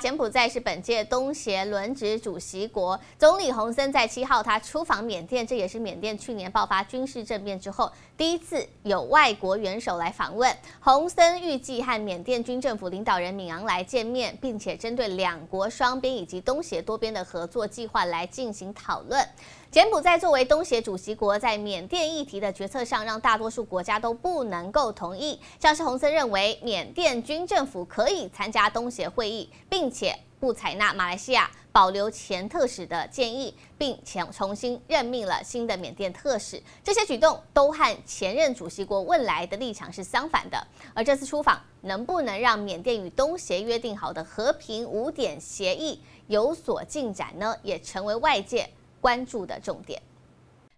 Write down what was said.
柬埔寨是本届东协轮值主席国，总理洪森在七号他出访缅甸，这也是缅甸去年爆发军事政变之后第一次有外国元首来访问。洪森预计和缅甸军政府领导人敏昂来见面，并且针对两国双边以及东协多边的合作计划来进行讨论。柬埔寨作为东协主席国，在缅甸议题的决策上，让大多数国家都不能够同意。像是洪森认为，缅甸军政府可以参加东协会议，并且不采纳马来西亚保留前特使的建议，并且重新任命了新的缅甸特使。这些举动都和前任主席国汶来的立场是相反的。而这次出访，能不能让缅甸与东协约定好的和平五点协议有所进展呢？也成为外界。关注的重点，